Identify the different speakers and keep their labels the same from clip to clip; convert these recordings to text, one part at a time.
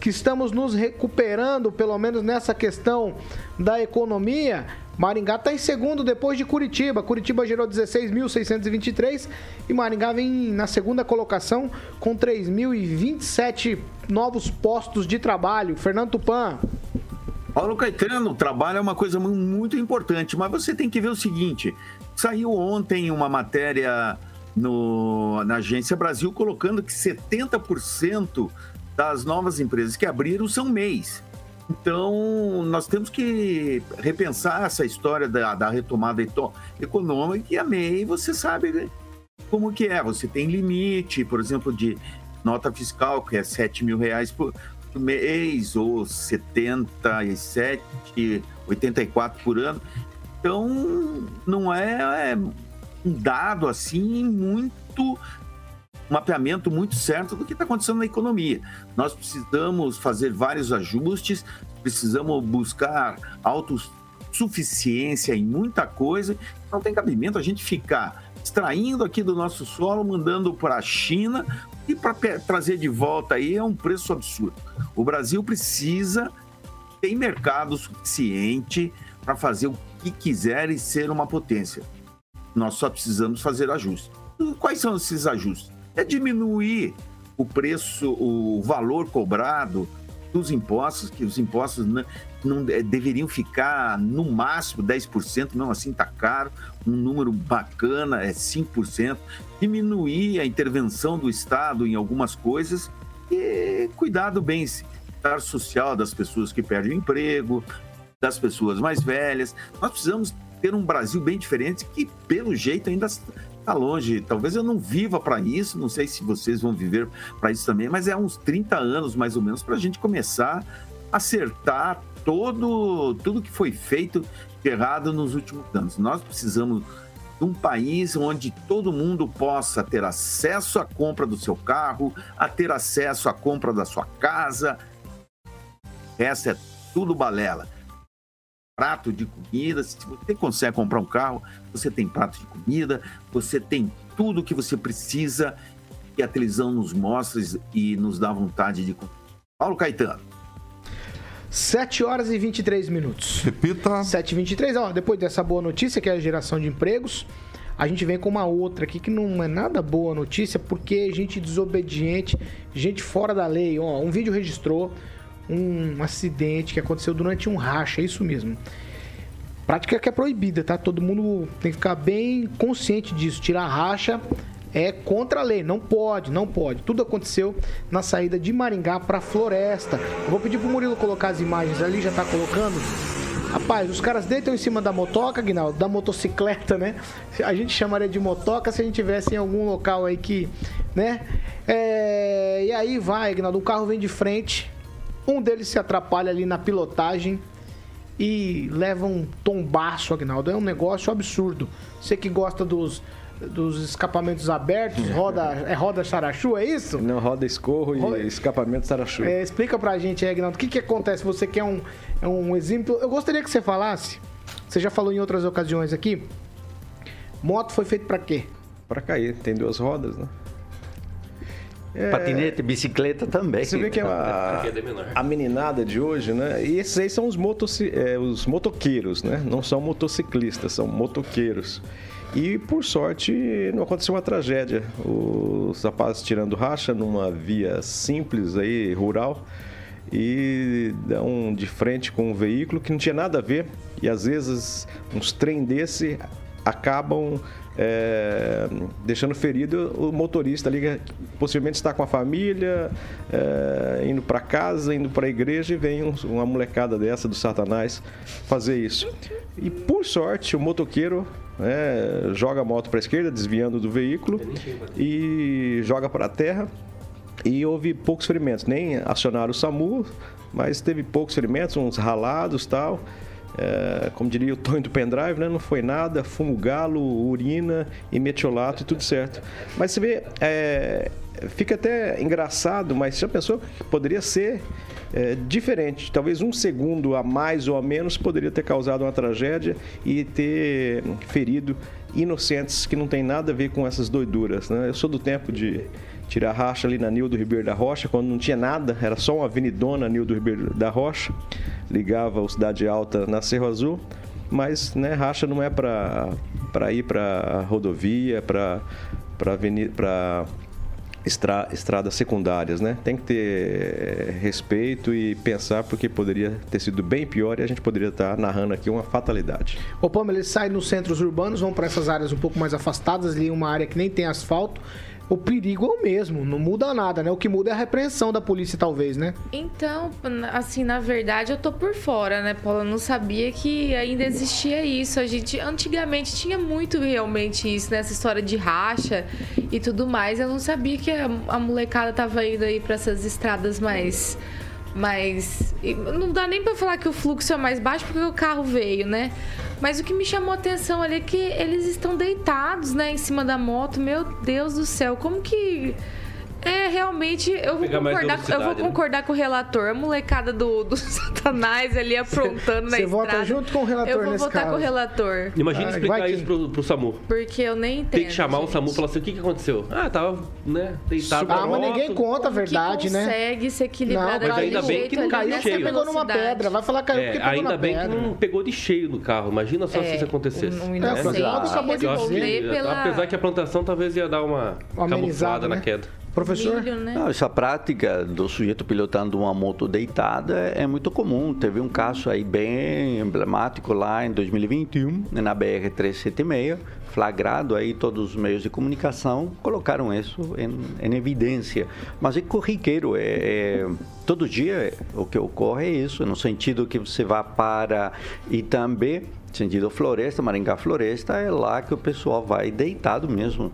Speaker 1: que estamos nos recuperando, pelo menos nessa questão da economia. Maringá está em segundo depois de Curitiba. Curitiba gerou 16.623 e Maringá vem na segunda colocação com 3.027 novos postos de trabalho. Fernando Tupan.
Speaker 2: Paulo Caetano, trabalho é uma coisa muito importante, mas você tem que ver o seguinte: saiu ontem uma matéria no, na Agência Brasil colocando que 70% das novas empresas que abriram são MEIs. Então, nós temos que repensar essa história da, da retomada econômica e a MEI, você sabe como que é. Você tem limite, por exemplo, de nota fiscal, que é 7 mil reais por, mês, ou 77, 84 por ano. Então, não é, é um dado assim muito mapeamento muito certo do que está acontecendo na economia. Nós precisamos fazer vários ajustes, precisamos buscar autossuficiência em muita coisa. Não tem cabimento a gente ficar extraindo aqui do nosso solo, mandando para a China e para trazer de volta aí é um preço absurdo. O Brasil precisa ter mercado suficiente para fazer o que quiser e ser uma potência. Nós só precisamos fazer ajustes. Quais são esses ajustes? É diminuir o preço, o valor cobrado dos impostos, que os impostos não, não é, deveriam ficar no máximo 10%, não assim está caro, um número bacana é 5%, diminuir a intervenção do Estado em algumas coisas e cuidar do bem-estar social das pessoas que perdem o emprego, das pessoas mais velhas. Nós precisamos ter um Brasil bem diferente que, pelo jeito, ainda está longe. Talvez eu não viva para isso, não sei se vocês vão viver para isso também, mas é uns 30 anos mais ou menos para a gente começar a acertar todo, tudo que foi feito errado nos últimos anos. Nós precisamos de um país onde todo mundo possa ter acesso à compra do seu carro, a ter acesso à compra da sua casa. Essa é tudo balela prato de comida. Se você consegue comprar um carro, você tem prato de comida, você tem tudo o que você precisa e a televisão nos mostra e nos dá vontade de comprar. Paulo Caetano.
Speaker 1: 7 horas e 23 minutos.
Speaker 3: Repita.
Speaker 1: 7 e 23 ó, depois dessa boa notícia, que é a geração de empregos, a gente vem com uma outra aqui que não é nada boa notícia, porque gente desobediente, gente fora da lei. Ó, um vídeo registrou um acidente que aconteceu durante um racha, é isso mesmo. Prática que é proibida, tá? Todo mundo tem que ficar bem consciente disso. Tirar racha é contra a lei, não pode, não pode. Tudo aconteceu na saída de Maringá para Floresta. Eu vou pedir pro Murilo colocar as imagens ali, já tá colocando. Rapaz, os caras deitam em cima da motoca, Guinaldo, da motocicleta, né? A gente chamaria de motoca se a gente tivesse em algum local aí que, né? É... E aí vai, Guinaldo, um carro vem de frente, um deles se atrapalha ali na pilotagem e leva um tombaço, Agnaldo. É um negócio absurdo. Você que gosta dos, dos escapamentos abertos, roda, é roda sarachu, é isso?
Speaker 4: Não, roda escorro e roda... escapamento sarachu.
Speaker 1: É, explica pra gente aí, Agnaldo, o que, que acontece? Você quer um, é um exemplo? Eu gostaria que você falasse, você já falou em outras ocasiões aqui, moto foi feito para quê?
Speaker 4: Para cair, tem duas rodas, né?
Speaker 5: É... Patinete, bicicleta também.
Speaker 4: Você vê que é a, a meninada de hoje, né? E esses aí são os, motoci... é, os motoqueiros, né? Não são motociclistas, são motoqueiros. E por sorte não aconteceu uma tragédia. Os rapazes tirando racha numa via simples aí, rural, e dão de frente com um veículo que não tinha nada a ver. E às vezes uns trem desse acabam é, deixando ferido o motorista ali, que possivelmente está com a família, é, indo para casa, indo para a igreja e vem um, uma molecada dessa do Satanás fazer isso. E por sorte, o motoqueiro é, joga a moto para a esquerda, desviando do veículo e joga para a terra. E houve poucos ferimentos, nem acionaram o SAMU, mas teve poucos ferimentos, uns ralados tal. É, como diria o Tonho do pendrive, né? não foi nada, fumo galo, urina e metiolato e tudo certo. Mas você vê, é, fica até engraçado, mas já pensou que poderia ser é, diferente. Talvez um segundo a mais ou a menos poderia ter causado uma tragédia e ter ferido inocentes que não tem nada a ver com essas doiduras. Né? Eu sou do tempo de tirar racha ali na Nildo Ribeiro da Rocha, quando não tinha nada, era só uma avenidona Nildo Ribeiro da Rocha, ligava o Cidade Alta na Cerro Azul, mas né, racha não é para ir para rodovia, para para estra, estradas secundárias, né? Tem que ter eh, respeito e pensar porque poderia ter sido bem pior e a gente poderia estar narrando aqui uma fatalidade.
Speaker 1: O Pamela, eles saem nos centros urbanos, vão para essas áreas um pouco mais afastadas, ali uma área que nem tem asfalto, o perigo é o mesmo, não muda nada, né? O que muda é a repreensão da polícia, talvez, né?
Speaker 3: Então, assim, na verdade, eu tô por fora, né, Paula? Eu não sabia que ainda existia isso. A gente, antigamente, tinha muito realmente isso, né? Essa história de racha e tudo mais. Eu não sabia que a, a molecada tava indo aí pra essas estradas mais. mais. Não dá nem pra falar que o fluxo é mais baixo porque o carro veio, né? Mas o que me chamou a atenção ali é que eles estão deitados, né, em cima da moto. Meu Deus do céu, como que é, realmente, eu vou, concordar, eu vou né? concordar com o relator. A molecada do, do Satanás ali aprontando na estrada. Você
Speaker 1: vota junto com o relator
Speaker 3: Eu vou votar
Speaker 1: caso.
Speaker 3: com o relator.
Speaker 5: Imagina ah, explicar isso pro, pro SAMU.
Speaker 3: Porque eu nem entendo.
Speaker 5: Tem que chamar
Speaker 3: gente.
Speaker 5: o SAMU e falar assim, o que, que aconteceu? Ah, tava, né, deitado
Speaker 1: Ah, mas ninguém conta a verdade,
Speaker 3: que
Speaker 1: né?
Speaker 3: consegue se equilibrar
Speaker 5: não, mas ainda bem que não caiu
Speaker 1: cheio. pegou numa pedra. Vai falar caiu é, porque
Speaker 5: Ainda bem pedra. que não pegou de cheio no carro. Imagina só é, se isso acontecesse.
Speaker 3: Um, um é, acabou de
Speaker 5: dizer. Apesar que a plantação talvez ia dar uma, camuflada né? na queda.
Speaker 1: Professor?
Speaker 5: Milho,
Speaker 1: né?
Speaker 5: Não, essa prática do sujeito pilotando uma moto deitada é muito comum. Teve um caso aí bem emblemático lá em 2021, na BR-376, flagrado aí todos os meios de comunicação colocaram isso em, em evidência. Mas é corriqueiro, é, é, todo dia o que ocorre é isso, no sentido que você vá para Itambé, sentido floresta, Maringá Floresta, é lá que o pessoal vai deitado mesmo.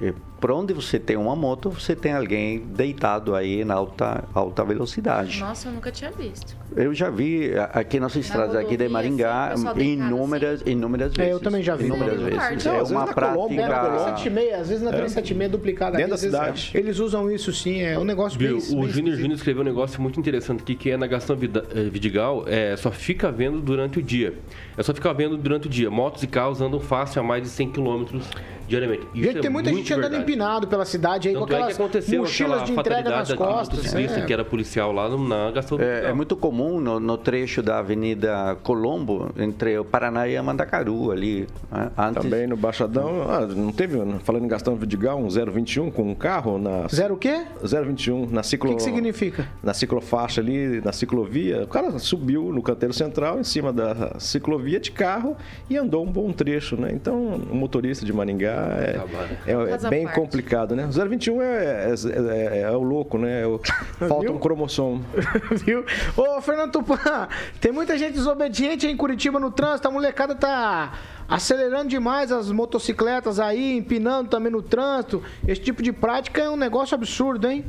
Speaker 5: É, por onde você tem uma moto, você tem alguém deitado aí na alta, alta velocidade.
Speaker 3: Nossa, eu nunca tinha visto.
Speaker 5: Eu já vi aqui nas estradas aqui de Maringá inúmeras, assim. inúmeras vezes.
Speaker 1: É, eu também já vi.
Speaker 5: Inúmeras vezes.
Speaker 1: Parte. É uma prática. Colômbia, né? 376, às vezes na 376 é. duplicada.
Speaker 4: Dentro da cidade.
Speaker 1: Eles usam isso sim, é um negócio
Speaker 5: Viu, bem, O Júnior Júnior escreveu um negócio muito interessante aqui, que é na Gastão eh, Vidigal, é, só fica vendo durante o dia. É só ficar vendo durante o dia. Motos e carros andam fácil a mais de 100 km diariamente.
Speaker 1: Isso gente, é tem muita gente andando empinado pela cidade aí Tanto com aquelas é mochilas de entrega nas costas.
Speaker 5: É. que era policial lá na Gasolina.
Speaker 6: É, é, muito comum no, no, trecho da Avenida Colombo, entre o Paraná e a Mandacaru ali.
Speaker 4: Né? Antes... Também no Baixadão, ah, não teve, falando em Gastão Vidigal, um 021 com um carro na...
Speaker 1: Zero o quê?
Speaker 4: 021 na ciclo...
Speaker 1: O que, que significa?
Speaker 4: Na ciclofaixa ali, na ciclovia. O cara subiu no canteiro central, em cima da ciclovia de carro e andou um bom trecho, né? Então, o motorista de Maringá é, é, é bem complicado, né? O 021 é, é, é, é, o louco, né? É o, falta um cromossomo.
Speaker 1: Viu? Ô, Fernando Tupan, tem muita gente desobediente em Curitiba no trânsito. A molecada tá acelerando demais as motocicletas aí, empinando também no trânsito. Esse tipo de prática é um negócio absurdo, hein?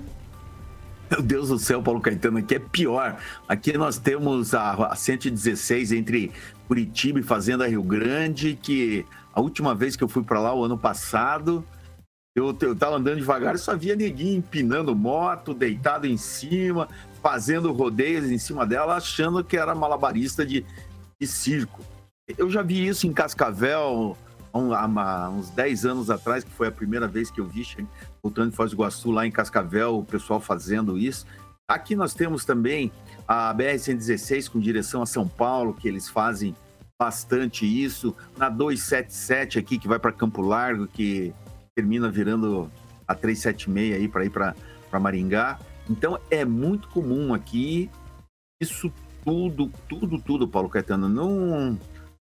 Speaker 2: Meu Deus do céu, Paulo Caetano, aqui é pior. Aqui nós temos a 116 entre Curitiba e Fazenda Rio Grande, que a última vez que eu fui para lá, o ano passado, eu, eu tava andando devagar e só via neguinho empinando moto, deitado em cima, fazendo rodeios em cima dela, achando que era malabarista de, de circo. Eu já vi isso em Cascavel um, há uns 10 anos atrás, que foi a primeira vez que eu vi, voltando de Foz do Iguaçu, lá em Cascavel, o pessoal fazendo isso. Aqui nós temos também a BR-116 com direção a São Paulo, que eles fazem bastante isso. Na 277 aqui, que vai para Campo Largo, que termina virando a 376 aí para ir para Maringá. Então é muito comum aqui isso tudo, tudo, tudo, Paulo Caetano. Não,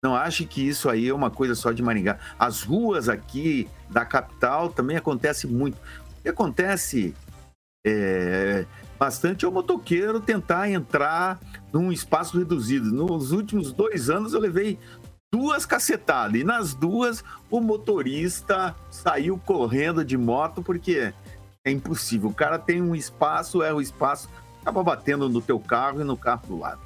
Speaker 2: não ache que isso aí é uma coisa só de Maringá. As ruas aqui da capital também acontece muito. Que acontece é, bastante é o motoqueiro tentar entrar num espaço reduzido. Nos últimos dois anos eu levei duas cacetadas e nas duas o motorista saiu correndo de moto porque é impossível. O cara tem um espaço, é o espaço, acaba batendo no teu carro e no carro do lado.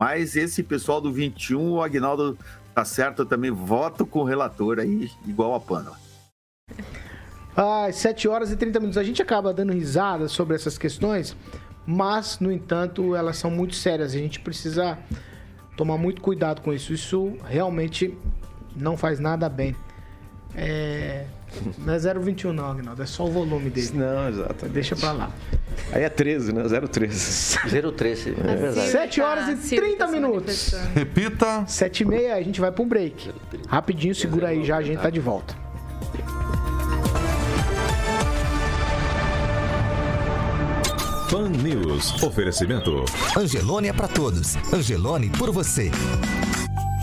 Speaker 2: Mas esse pessoal do 21, o Agnaldo tá certo, eu também voto com o relator aí, igual a Pânola.
Speaker 1: Às 7 horas e 30 minutos. A gente acaba dando risada sobre essas questões, mas, no entanto, elas são muito sérias. A gente precisa tomar muito cuidado com isso. Isso realmente não faz nada bem. É... Não é 021 não, Agnaldo. É só o volume dele.
Speaker 4: Não, exato.
Speaker 1: Deixa pra lá.
Speaker 4: Aí é 13, né? 013.
Speaker 5: 013. É
Speaker 1: verdade. 7 horas e 30 minutos.
Speaker 7: Repita.
Speaker 1: 7 e meia, a gente vai pra um break. Rapidinho, segura aí já, a gente tá de volta.
Speaker 8: Pan News. Oferecimento.
Speaker 9: Angelone é para todos. Angelone por você.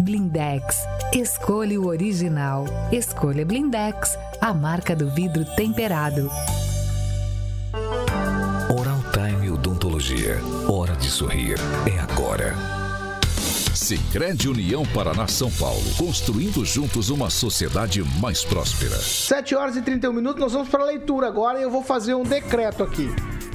Speaker 10: Blindex. Escolha o original. Escolha Blindex, a marca do vidro temperado.
Speaker 8: Oral Time Odontologia. Hora de sorrir. É agora. Sicredi União Paraná São Paulo, construindo juntos uma sociedade mais próspera.
Speaker 1: 7 horas e 31 minutos, nós vamos para a leitura agora e eu vou fazer um decreto aqui.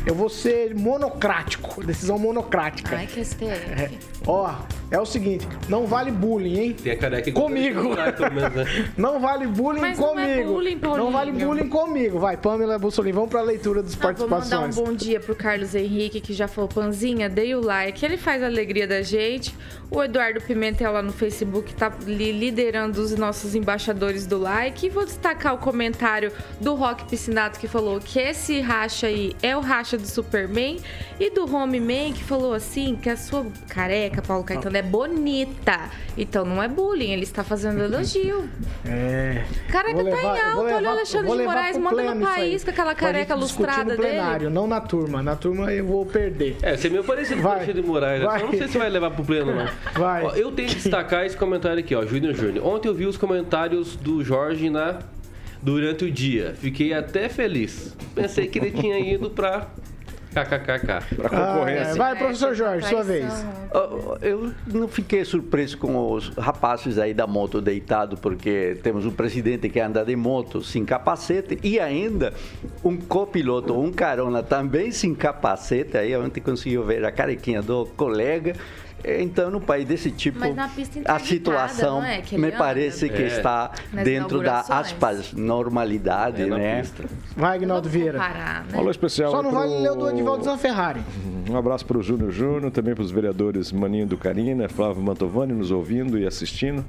Speaker 1: Eu vou ser monocrático, decisão monocrática.
Speaker 3: Ai, que STF. É.
Speaker 1: Ó, é o seguinte, não vale bullying, hein?
Speaker 6: Tem a careca
Speaker 1: comigo. Né? não vale bullying
Speaker 3: Mas
Speaker 1: comigo.
Speaker 3: Não, é bullying,
Speaker 1: não vale bullying comigo. Vai, Pamela Bussolini, vamos pra leitura dos ah, participações.
Speaker 3: Vou mandar um bom dia pro Carlos Henrique, que já falou, Panzinha, dei o like, ele faz a alegria da gente. O Eduardo Pimentel lá no Facebook tá liderando os nossos embaixadores do like. E vou destacar o comentário do Rock Piscinato, que falou que esse racha aí é o racha do Superman. E do Home Man, que falou assim, que a sua careca, Paulo Caetano, é bonita. Então não é bullying, ele está fazendo elogio.
Speaker 1: É.
Speaker 3: Careca tá levar, em alta, olha o Alexandre de Moraes, manda no país com aquela careca lustrada no plenário,
Speaker 1: dele. Não na turma, na turma eu vou perder.
Speaker 6: É, você é meio parecido com o Alexandre de Moraes, vai. Né? não sei se vai levar pro pleno, não.
Speaker 1: Vai.
Speaker 6: Ó, eu tenho que destacar esse comentário aqui, ó, Júnior Júnior. Ontem eu vi os comentários do Jorge na durante o dia. Fiquei até feliz. Pensei que ele tinha ido para KKKK.
Speaker 1: Para concorrência. Ah, é. Vai, professor Jorge, sua vez.
Speaker 5: Eu não fiquei surpreso com os rapazes aí da moto deitado, porque temos um presidente que anda de moto sem capacete e ainda um copiloto, um carona também sem capacete. Aí a gente conseguiu ver a carequinha do colega. Então, no país desse tipo, a situação é? me anda. parece que é. está Nas dentro da aspas normalidade, é né?
Speaker 1: Vai, Agnaldo Vieira.
Speaker 4: Comparar, né? Especial.
Speaker 1: Só não pro... vale ler o do Edivaldo Zanferrari.
Speaker 4: Um abraço para o Júnior Júnior, também para os vereadores Maninho do Carina, Flávio Mantovani nos ouvindo e assistindo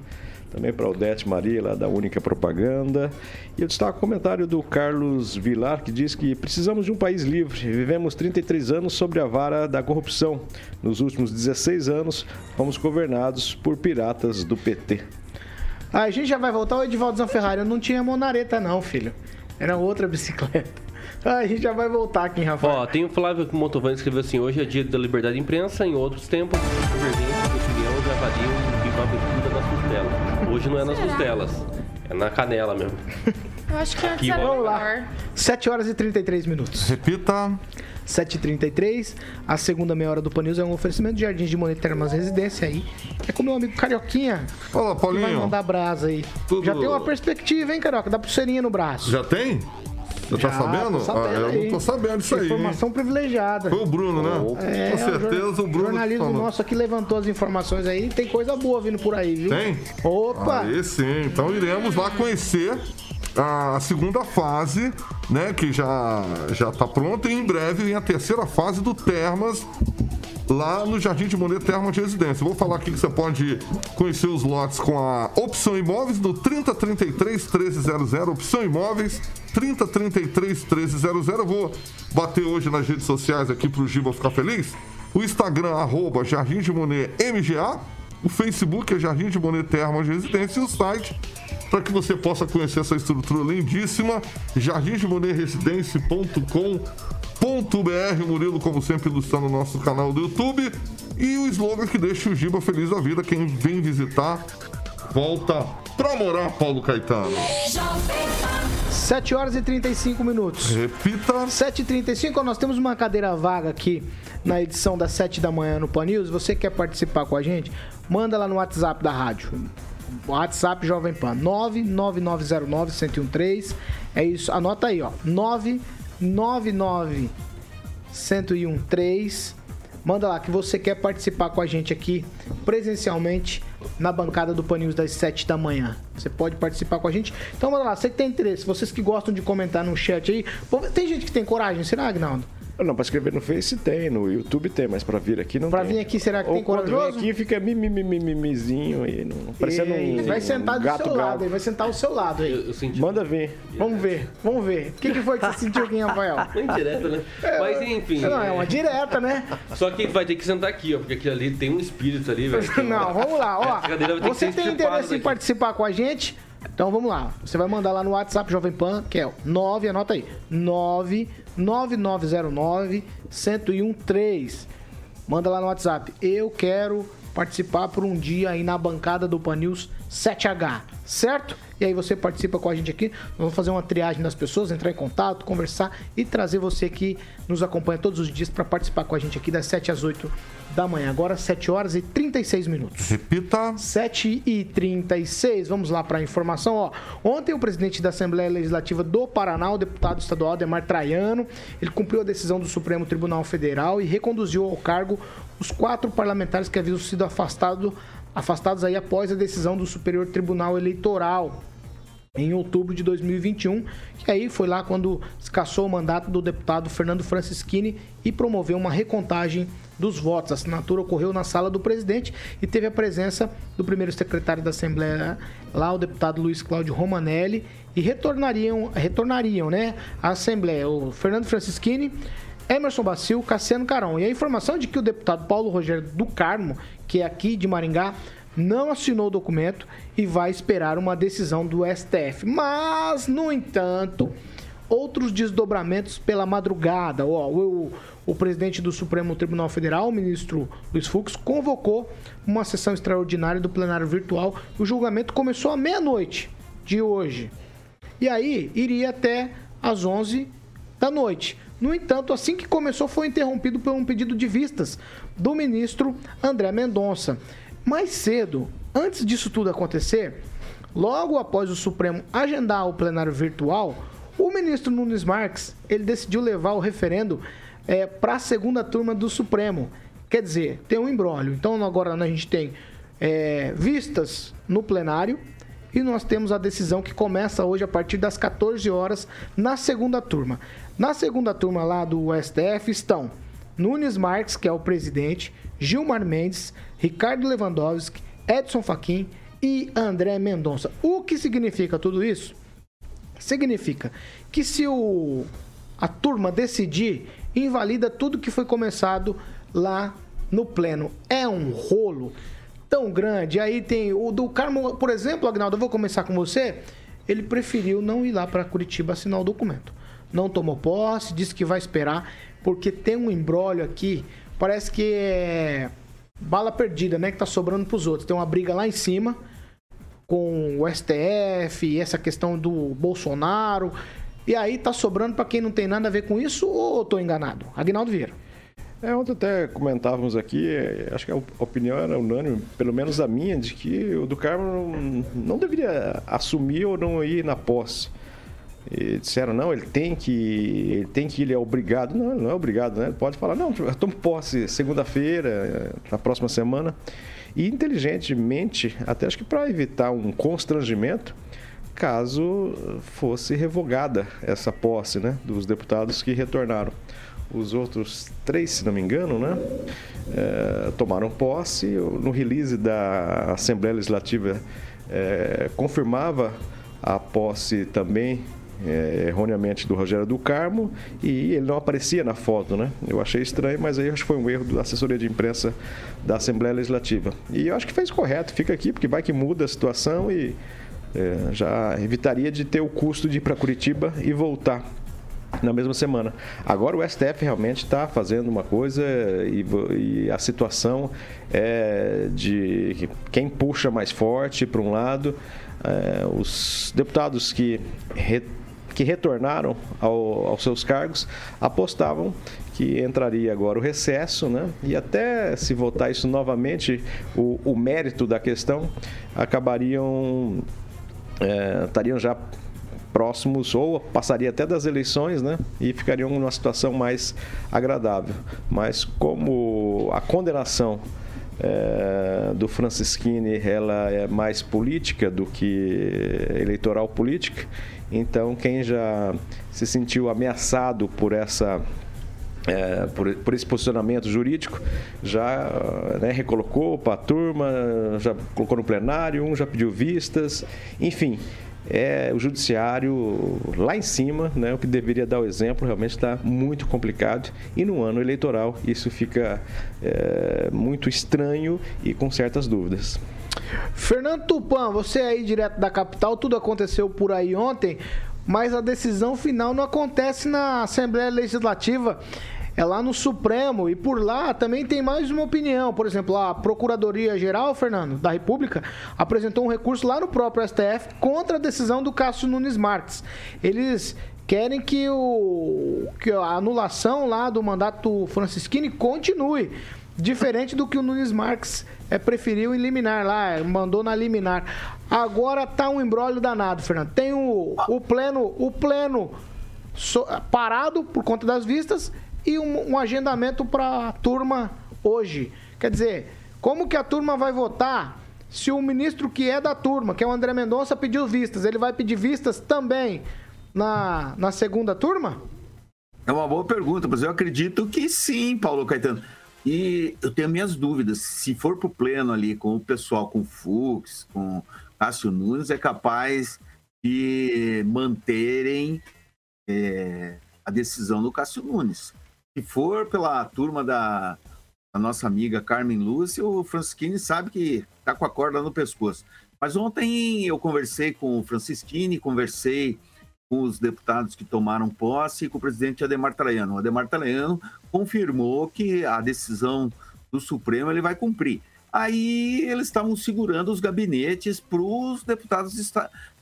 Speaker 4: também para Odete Maria, lá da Única Propaganda. E eu destaco o comentário do Carlos Vilar, que diz que precisamos de um país livre. Vivemos 33 anos sobre a vara da corrupção. Nos últimos 16 anos, fomos governados por piratas do PT.
Speaker 1: Ah, a gente já vai voltar. O Edivaldo Zanferrari, eu não tinha monareta não, filho. Era outra bicicleta. Ah, a gente já vai voltar aqui, Rafael.
Speaker 6: Ó, tem o Flávio Montovani que escreveu assim: hoje é dia da liberdade de imprensa, em outros tempos, divergência de opinião já variam e. Hoje não é nas costelas. É na canela mesmo.
Speaker 3: Eu acho que antes era Vamos lá.
Speaker 1: 7 horas e 33 minutos.
Speaker 7: Repita.
Speaker 1: 7h33. A segunda meia hora do Pan News é um oferecimento de Jardins de Monet Termas Residência aí. É com meu amigo Carioquinha.
Speaker 7: Fala, Paulinho.
Speaker 1: Que vai mandar brasa aí. Tudo... Já tem uma perspectiva, hein, Carioca? Dá pulseirinha no braço.
Speaker 7: Já tem? Você tá sabendo?
Speaker 1: sabendo
Speaker 7: ah, eu não tô sabendo isso aí.
Speaker 1: Informação privilegiada.
Speaker 7: Foi o Bruno, né?
Speaker 1: É,
Speaker 7: Com certeza o, o Bruno.
Speaker 1: O jornalismo nosso aqui levantou as informações aí. Tem coisa boa vindo por aí, viu?
Speaker 7: Tem?
Speaker 1: Opa!
Speaker 7: Aí sim. Então iremos lá conhecer a segunda fase, né, que já já tá pronta e em breve vem a terceira fase do Termas lá no Jardim de Monet Terma de Residência. Vou falar aqui que você pode conhecer os lotes com a Opção Imóveis no 3033 1300, Opção Imóveis 3033 1300. Eu vou bater hoje nas redes sociais aqui pro Giba ficar feliz. O Instagram, arroba Jardim de Monet MGA. O Facebook é Jardim de Monet Terma de Residência e o site para que você possa conhecer essa estrutura lindíssima, jardimdemoneresidência.com.br. Murilo, como sempre, ilustrando o nosso canal do YouTube. E o slogan que deixa o Giba feliz da vida. Quem vem visitar, volta pra morar, Paulo Caetano.
Speaker 1: 7 horas e 35 minutos.
Speaker 7: Repita.
Speaker 1: 7h35, nós temos uma cadeira vaga aqui na edição das 7 da manhã no Pan News. Você quer participar com a gente? Manda lá no WhatsApp da rádio. WhatsApp Jovem Pan 99909-1013. É isso, anota aí, ó. 999-1013. Manda lá que você quer participar com a gente aqui presencialmente na bancada do Paninhos das 7 da manhã. Você pode participar com a gente. Então manda lá, você que tem interesse, vocês que gostam de comentar no chat aí. Tem gente que tem coragem, será, Agnaldo?
Speaker 4: Não, para escrever no Face tem, no YouTube tem, mas para vir aqui não
Speaker 1: Pra
Speaker 4: tem.
Speaker 1: vir aqui, será que
Speaker 4: Ou
Speaker 1: tem
Speaker 4: quando vem
Speaker 1: corajoso?
Speaker 4: aqui fica mimimizinho aí, não, parecendo
Speaker 1: E
Speaker 4: um,
Speaker 1: vai sentar
Speaker 4: um
Speaker 1: do
Speaker 4: gato
Speaker 1: seu lado,
Speaker 4: gato.
Speaker 1: ele vai sentar ao seu lado aí.
Speaker 6: Eu, eu senti
Speaker 4: Manda vir.
Speaker 1: Vamos ver, vamos ver. O que, que foi que você sentiu aqui, Rafael?
Speaker 6: uma indireta, né? Mas enfim.
Speaker 1: Não, é uma direta, né?
Speaker 6: Só que vai ter que sentar aqui, ó, porque aquilo ali tem um espírito ali, velho.
Speaker 1: Não, vamos lá, ó. Você tem interesse em
Speaker 6: daqui.
Speaker 1: participar com a gente? Então vamos lá. Você vai mandar lá no WhatsApp Jovem Pan, que é o 9, anota aí. 99909 1013. Manda lá no WhatsApp. Eu quero participar por um dia aí na bancada do Pan News 7H, certo? E aí você participa com a gente aqui. Nós vamos fazer uma triagem das pessoas, entrar em contato, conversar e trazer você que nos acompanha todos os dias para participar com a gente aqui das 7 às 8 da manhã. Agora 7 horas e 36 minutos.
Speaker 7: Repita.
Speaker 1: 7 e 36 vamos lá para a informação. Ó. Ontem, o presidente da Assembleia Legislativa do Paraná, o deputado estadual Demar Traiano, ele cumpriu a decisão do Supremo Tribunal Federal e reconduziu ao cargo os quatro parlamentares que haviam sido afastado, afastados aí após a decisão do Superior Tribunal Eleitoral em outubro de 2021, que aí foi lá quando se cassou o mandato do deputado Fernando Francischini e promoveu uma recontagem dos votos. A assinatura ocorreu na sala do presidente e teve a presença do primeiro secretário da Assembleia, lá o deputado Luiz Cláudio Romanelli, e retornariam, retornariam né, à Assembleia o Fernando Francischini, Emerson Bacil, Cassiano Carão. E a informação de que o deputado Paulo Rogério do Carmo, que é aqui de Maringá, não assinou o documento e vai esperar uma decisão do STF. Mas, no entanto, outros desdobramentos pela madrugada. Ó, o, o presidente do Supremo Tribunal Federal, o ministro Luiz Fux, convocou uma sessão extraordinária do plenário virtual. O julgamento começou à meia-noite de hoje. E aí iria até às 11 da noite. No entanto, assim que começou, foi interrompido por um pedido de vistas do ministro André Mendonça. Mais cedo, antes disso tudo acontecer, logo após o Supremo agendar o plenário virtual, o ministro Nunes Marques ele decidiu levar o referendo para a segunda turma do Supremo. Quer dizer, tem um embrólio. Então agora a gente tem é, vistas no plenário e nós temos a decisão que começa hoje a partir das 14 horas na segunda turma. Na segunda turma lá do STF estão Nunes Marques, que é o presidente, Gilmar Mendes, Ricardo Lewandowski, Edson Fachin e André Mendonça. O que significa tudo isso? Significa que se o, a turma decidir, invalida tudo que foi começado lá no pleno. É um rolo tão grande. Aí tem o do Carmo, por exemplo, Agnaldo, eu vou começar com você. Ele preferiu não ir lá para Curitiba assinar o documento. Não tomou posse, disse que vai esperar, porque tem um embrólio aqui. Parece que é bala perdida, né? Que tá sobrando pros outros. Tem uma briga lá em cima com o STF, essa questão do Bolsonaro. E aí tá sobrando para quem não tem nada a ver com isso ou eu tô enganado? Agnaldo Vieira.
Speaker 4: É, ontem até comentávamos aqui, é, acho que a opinião era unânime, pelo menos a minha, de que o do Carmo não, não deveria assumir ou não ir na posse. E disseram, não, ele tem que. Ele tem que, ele é obrigado. Não, ele não é obrigado, né? Ele pode falar, não, eu tomo posse segunda-feira, na próxima semana. E inteligentemente, até acho que para evitar um constrangimento, caso fosse revogada essa posse né, dos deputados que retornaram. Os outros três, se não me engano, né, eh, tomaram posse. No release da Assembleia Legislativa eh, confirmava a posse também eh, erroneamente do Rogério do Carmo e ele não aparecia na foto, né? Eu achei estranho, mas aí acho que foi um erro da assessoria de imprensa da Assembleia Legislativa. E eu acho que fez correto, fica aqui, porque vai que muda a situação e eh, já evitaria de ter o custo de ir para Curitiba e voltar na mesma semana. Agora o STF realmente está fazendo uma coisa e, e a situação é de que quem puxa mais forte para um lado, é, os deputados que, que retornaram ao- aos seus cargos apostavam que entraria agora o recesso, né? E até se votar isso novamente, o, o mérito da questão acabariam é, estariam já próximos ou passaria até das eleições, né? E ficariam numa situação mais agradável. Mas como a condenação é, do Francisquini ela é mais política do que eleitoral política, então quem já se sentiu ameaçado por essa é, por, por, esse posicionamento jurídico, já né, recolocou para a turma, já colocou no plenário, um já pediu vistas, enfim. É, o judiciário lá em cima, né, o que deveria dar o exemplo, realmente está muito complicado. E no ano eleitoral isso fica é, muito estranho e com certas dúvidas.
Speaker 1: Fernando Tupan, você aí direto da capital, tudo aconteceu por aí ontem, mas a decisão final não acontece na Assembleia Legislativa é lá no Supremo e por lá também tem mais uma opinião. Por exemplo, a Procuradoria-Geral, Fernando, da República, apresentou um recurso lá no próprio STF contra a decisão do Cássio Nunes Marques. Eles querem que, o, que a anulação lá do mandato Francisquini continue. Diferente do que o Nunes Marques é, preferiu eliminar lá, mandou na liminar. Agora tá um embrólio danado, Fernando. Tem o, o pleno, o pleno so, parado por conta das vistas e um, um agendamento para a turma hoje. Quer dizer, como que a turma vai votar se o ministro que é da turma, que é o André Mendonça, pediu vistas? Ele vai pedir vistas também na, na segunda turma?
Speaker 2: É uma boa pergunta, mas eu acredito que sim, Paulo Caetano. E eu tenho minhas dúvidas. Se for para o pleno ali com o pessoal, com o Fux, com Cássio Nunes, é capaz de manterem é, a decisão do Cássio Nunes. Se for pela turma da, da nossa amiga Carmen Lúcia, o Francisquini sabe que tá com a corda no pescoço. Mas ontem eu conversei com o Francisquini, conversei com os deputados que tomaram posse e com o presidente Ademar Traiano. O Ademar Traiano confirmou que a decisão do Supremo ele vai cumprir. Aí eles estavam segurando os gabinetes para os deputados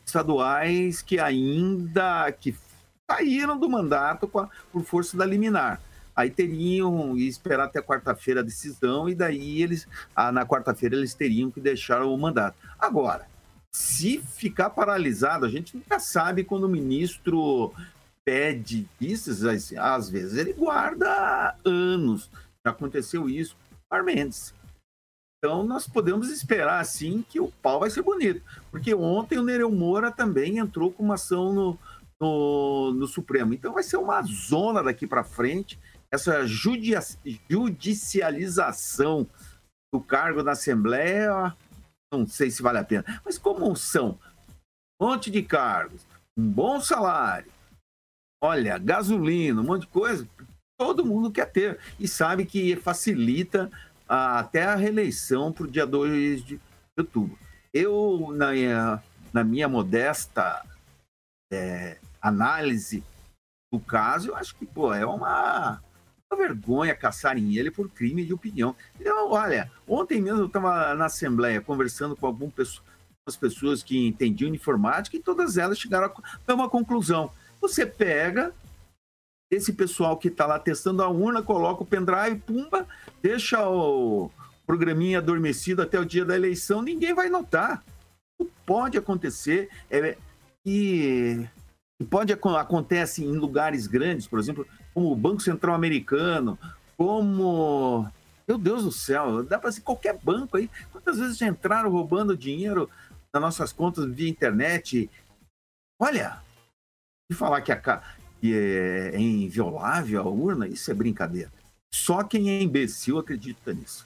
Speaker 2: estaduais que ainda que saíram do mandato por força da liminar aí teriam e esperar até quarta-feira a decisão e daí eles ah, na quarta-feira eles teriam que deixar o mandato. Agora, se ficar paralisado, a gente nunca sabe quando o ministro pede vistas, às vezes ele guarda anos. Já aconteceu isso com Mendes. Então nós podemos esperar assim que o pau vai ser bonito, porque ontem o Nereu Moura também entrou com uma ação no, no, no Supremo. Então vai ser uma zona daqui para frente essa judicialização do cargo na Assembleia, não sei se vale a pena. Mas como são um monte de cargos, um bom salário, olha, gasolina, um monte de coisa, todo mundo quer ter. E sabe que facilita até a reeleição para o dia 2 de outubro. Eu, na minha, na minha modesta é, análise do caso, eu acho que pô, é uma vergonha caçarem ele por crime de opinião. Então, olha, ontem mesmo eu estava na Assembleia conversando com algumas pessoas que entendiam informática e todas elas chegaram a uma conclusão. Você pega esse pessoal que está lá testando a urna, coloca o pendrive, pumba, deixa o programinha adormecido até o dia da eleição, ninguém vai notar. Pode acontecer é, e pode acontece em lugares grandes, por exemplo, como o Banco Central Americano, como. Meu Deus do céu, dá para ser qualquer banco aí. Quantas vezes já entraram roubando dinheiro nas nossas contas via internet? Olha, de falar que, a, que é inviolável a urna, isso é brincadeira. Só quem é imbecil acredita nisso.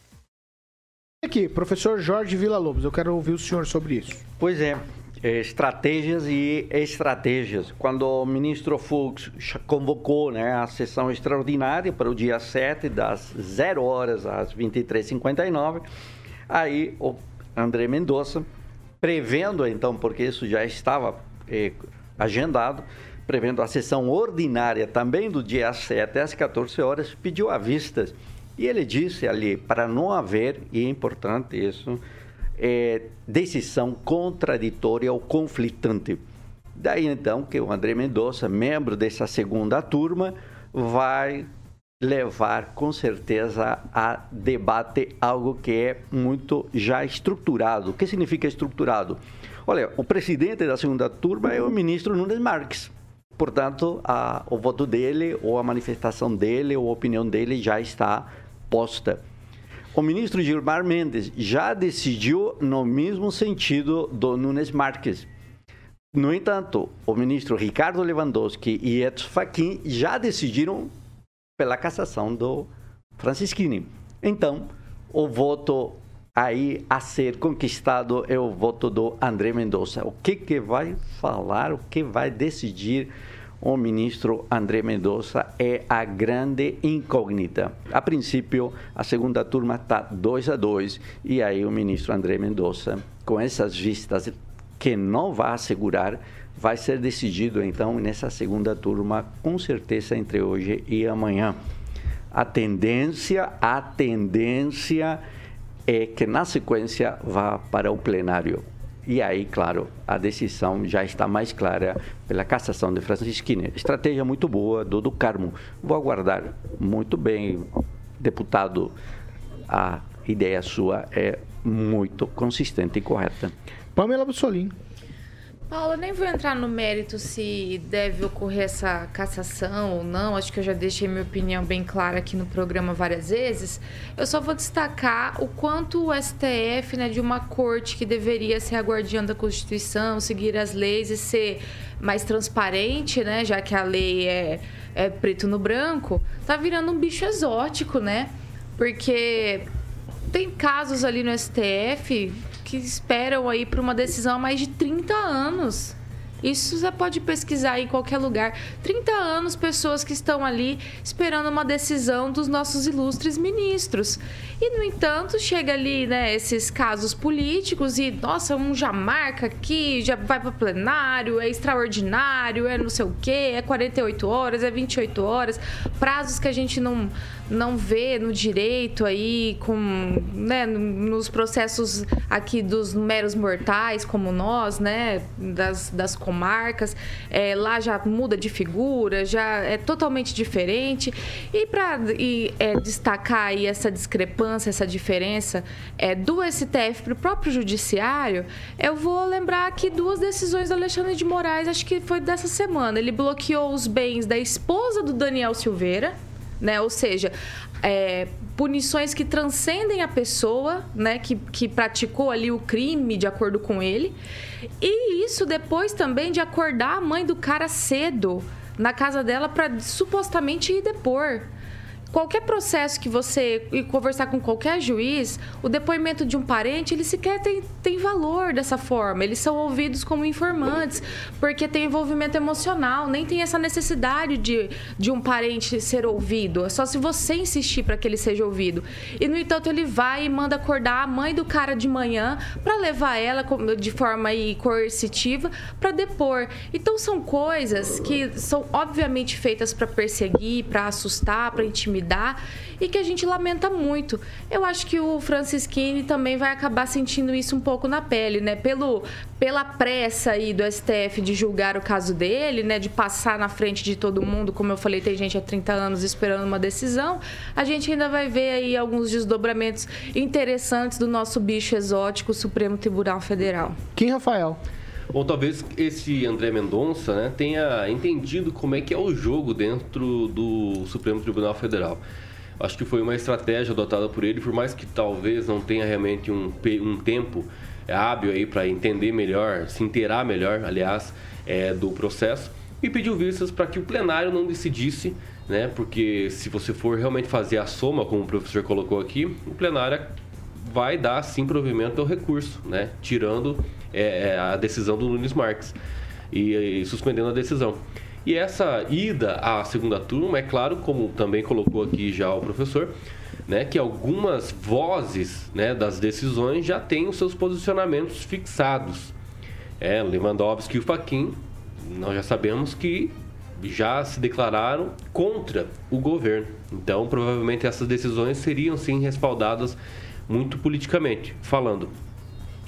Speaker 1: Aqui, professor Jorge Vila Lobos, eu quero ouvir o senhor sobre isso.
Speaker 5: Pois é, é, estratégias e estratégias. Quando o ministro Fux convocou né, a sessão extraordinária para o dia 7, das 0 horas às 23h59, aí o André Mendonça, prevendo então, porque isso já estava é, agendado, prevendo a sessão ordinária também do dia 7 às 14 horas, pediu a vistas. E ele disse ali, para não haver, e é importante isso, é, decisão contraditória ou conflitante. Daí então que o André Mendonça, membro dessa segunda turma, vai levar com certeza a debate algo que é muito já estruturado. O que significa estruturado? Olha, o presidente da segunda turma é o ministro Nunes Marques. Portanto, a, o voto dele, ou a manifestação dele, ou a opinião dele já está posta. O ministro Gilmar Mendes já decidiu no mesmo sentido do Nunes Marques. No entanto, o ministro Ricardo Lewandowski e Edson Fachin já decidiram pela cassação do Francisquini. Então, o voto aí a ser conquistado é o voto do André Mendonça. O que, que vai falar, o que vai decidir o ministro André Mendonça é a grande incógnita. A princípio, a segunda turma está 2 a 2 e aí o ministro André Mendonça, com essas vistas que não vai assegurar, vai ser decidido então nessa segunda turma, com certeza entre hoje e amanhã. A tendência, a tendência é que na sequência vá para o plenário. E aí, claro, a decisão já está mais clara pela cassação de Francisquini. Estratégia muito boa do do Carmo. Vou aguardar. Muito bem, deputado. A ideia sua é muito consistente e correta.
Speaker 1: Pamela Bussolini.
Speaker 3: Paulo, nem vou entrar no mérito se deve ocorrer essa cassação ou não. Acho que eu já deixei minha opinião bem clara aqui no programa várias vezes. Eu só vou destacar o quanto o STF, né, de uma corte que deveria ser a guardiã da Constituição, seguir as leis e ser mais transparente, né, já que a lei é, é preto no branco, tá virando um bicho exótico, né? Porque tem casos ali no STF que esperam aí para uma decisão há mais de 30 anos. Isso você pode pesquisar em qualquer lugar. 30 anos, pessoas que estão ali esperando uma decisão dos nossos ilustres ministros. E, no entanto, chega ali, né, esses casos políticos e, nossa, um já marca aqui, já vai para plenário, é extraordinário, é não sei o quê, é 48 horas, é 28 horas, prazos que a gente não, não vê no direito aí, com, né, nos processos aqui dos meros mortais, como nós, né, das, das comarcas, é, lá já muda de figura, já é totalmente diferente. E para é, destacar aí essa discrepância, essa diferença é, do STF para o próprio judiciário, eu vou lembrar aqui duas decisões do Alexandre de Moraes, acho que foi dessa semana. Ele bloqueou os bens da esposa do Daniel Silveira, né? Ou seja, é, punições que transcendem a pessoa, né? Que, que praticou ali o crime de acordo com ele. E isso depois também de acordar a mãe do cara cedo na casa dela para supostamente ir depor qualquer processo que você ir conversar com qualquer juiz, o depoimento de um parente, ele sequer tem, tem valor dessa forma. Eles são ouvidos como informantes, porque tem envolvimento emocional, nem tem essa necessidade de, de um parente ser ouvido. É só se você insistir para que ele seja ouvido. E, no entanto, ele vai e manda acordar a mãe do cara de manhã para levar ela de forma aí, coercitiva para depor. Então, são coisas que são obviamente feitas para perseguir, para assustar, para intimidar lidar e que a gente lamenta muito. Eu acho que o Francisquini também vai acabar sentindo isso um pouco na pele, né? Pelo, pela pressa aí do STF de julgar o caso dele, né? De passar na frente de todo mundo, como eu falei, tem gente há 30 anos esperando uma decisão. A gente ainda vai ver aí alguns desdobramentos interessantes do nosso bicho exótico, Supremo Tribunal Federal.
Speaker 1: Quem, Rafael?
Speaker 6: Bom, talvez esse André Mendonça né, tenha entendido como é que é o jogo dentro do Supremo Tribunal Federal. Acho que foi uma estratégia adotada por ele, por mais que talvez não tenha realmente um, um tempo hábil aí para entender melhor, se inteirar melhor, aliás, é, do processo, e pediu vistas para que o plenário não decidisse, né? Porque se você for realmente fazer a soma, como o professor colocou aqui, o plenário vai dar sim provimento ao recurso, né? Tirando é, é, a decisão do Nunes Marques e, e suspendendo a decisão. E essa ida à segunda turma, é claro, como também colocou aqui já o professor, né, que algumas vozes né, das decisões já têm os seus posicionamentos fixados. É, Lewandowski e o Faquin, nós já sabemos que já se declararam contra o governo. Então, provavelmente essas decisões seriam sim respaldadas muito politicamente falando.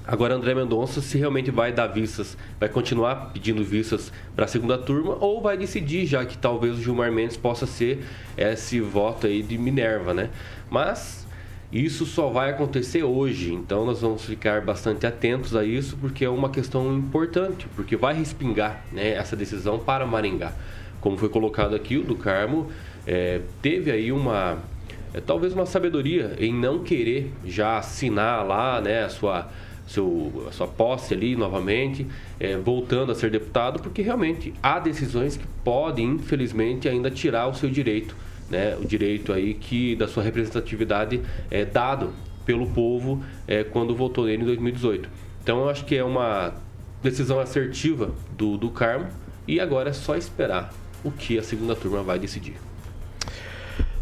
Speaker 6: Agora, André Mendonça, se realmente vai dar vistas, vai continuar pedindo vistas para a segunda turma ou vai decidir, já que talvez o Gilmar Mendes possa ser esse voto aí de Minerva, né? Mas isso só vai acontecer hoje, então nós vamos ficar bastante atentos a isso, porque é uma questão importante, porque vai respingar né, essa decisão para Maringá. Como foi colocado aqui, o do Carmo é, teve aí uma, é, talvez uma sabedoria em não querer já assinar lá né, a sua seu, a sua posse ali novamente, é, voltando a ser deputado, porque realmente há decisões que podem, infelizmente, ainda tirar o seu direito né, o direito aí que da sua representatividade é dado pelo povo é, quando votou nele em 2018. Então eu acho que é uma decisão assertiva do, do Carmo e agora é só esperar o que a segunda turma vai decidir.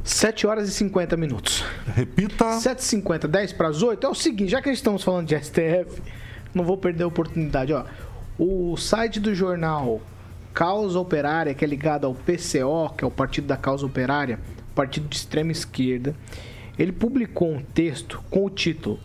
Speaker 1: 7 horas e 50 minutos.
Speaker 7: Repita.
Speaker 1: 7h50, 10 para as 8. É o seguinte, já que estamos falando de STF, não vou perder a oportunidade. Ó. O site do jornal Causa Operária, que é ligado ao PCO, que é o Partido da Causa Operária, partido de extrema esquerda, ele publicou um texto com o título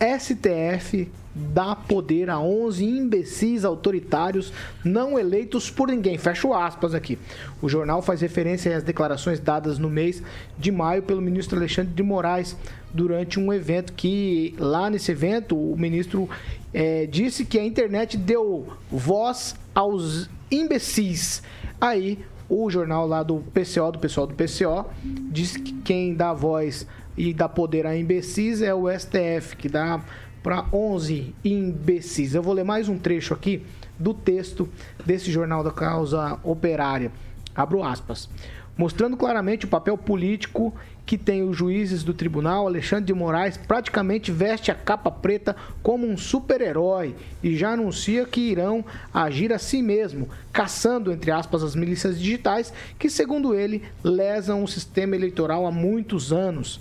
Speaker 1: STF dá poder a 11 imbecis autoritários não eleitos por ninguém. Fecho aspas aqui. O jornal faz referência às declarações dadas no mês de maio pelo ministro Alexandre de Moraes durante um evento que, lá nesse evento, o ministro é, disse que a internet deu voz aos imbecis. Aí, o jornal lá do PCO, do pessoal do PCO, disse que quem dá voz e dá poder a imbecis é o STF, que dá para 11 imbecis. Eu vou ler mais um trecho aqui do texto desse jornal da causa operária. Abro aspas. Mostrando claramente o papel político que tem os juízes do tribunal, Alexandre de Moraes praticamente veste a capa preta como um super-herói e já anuncia que irão agir a si mesmo, caçando, entre aspas, as milícias digitais que, segundo ele, lesam o sistema eleitoral há muitos anos.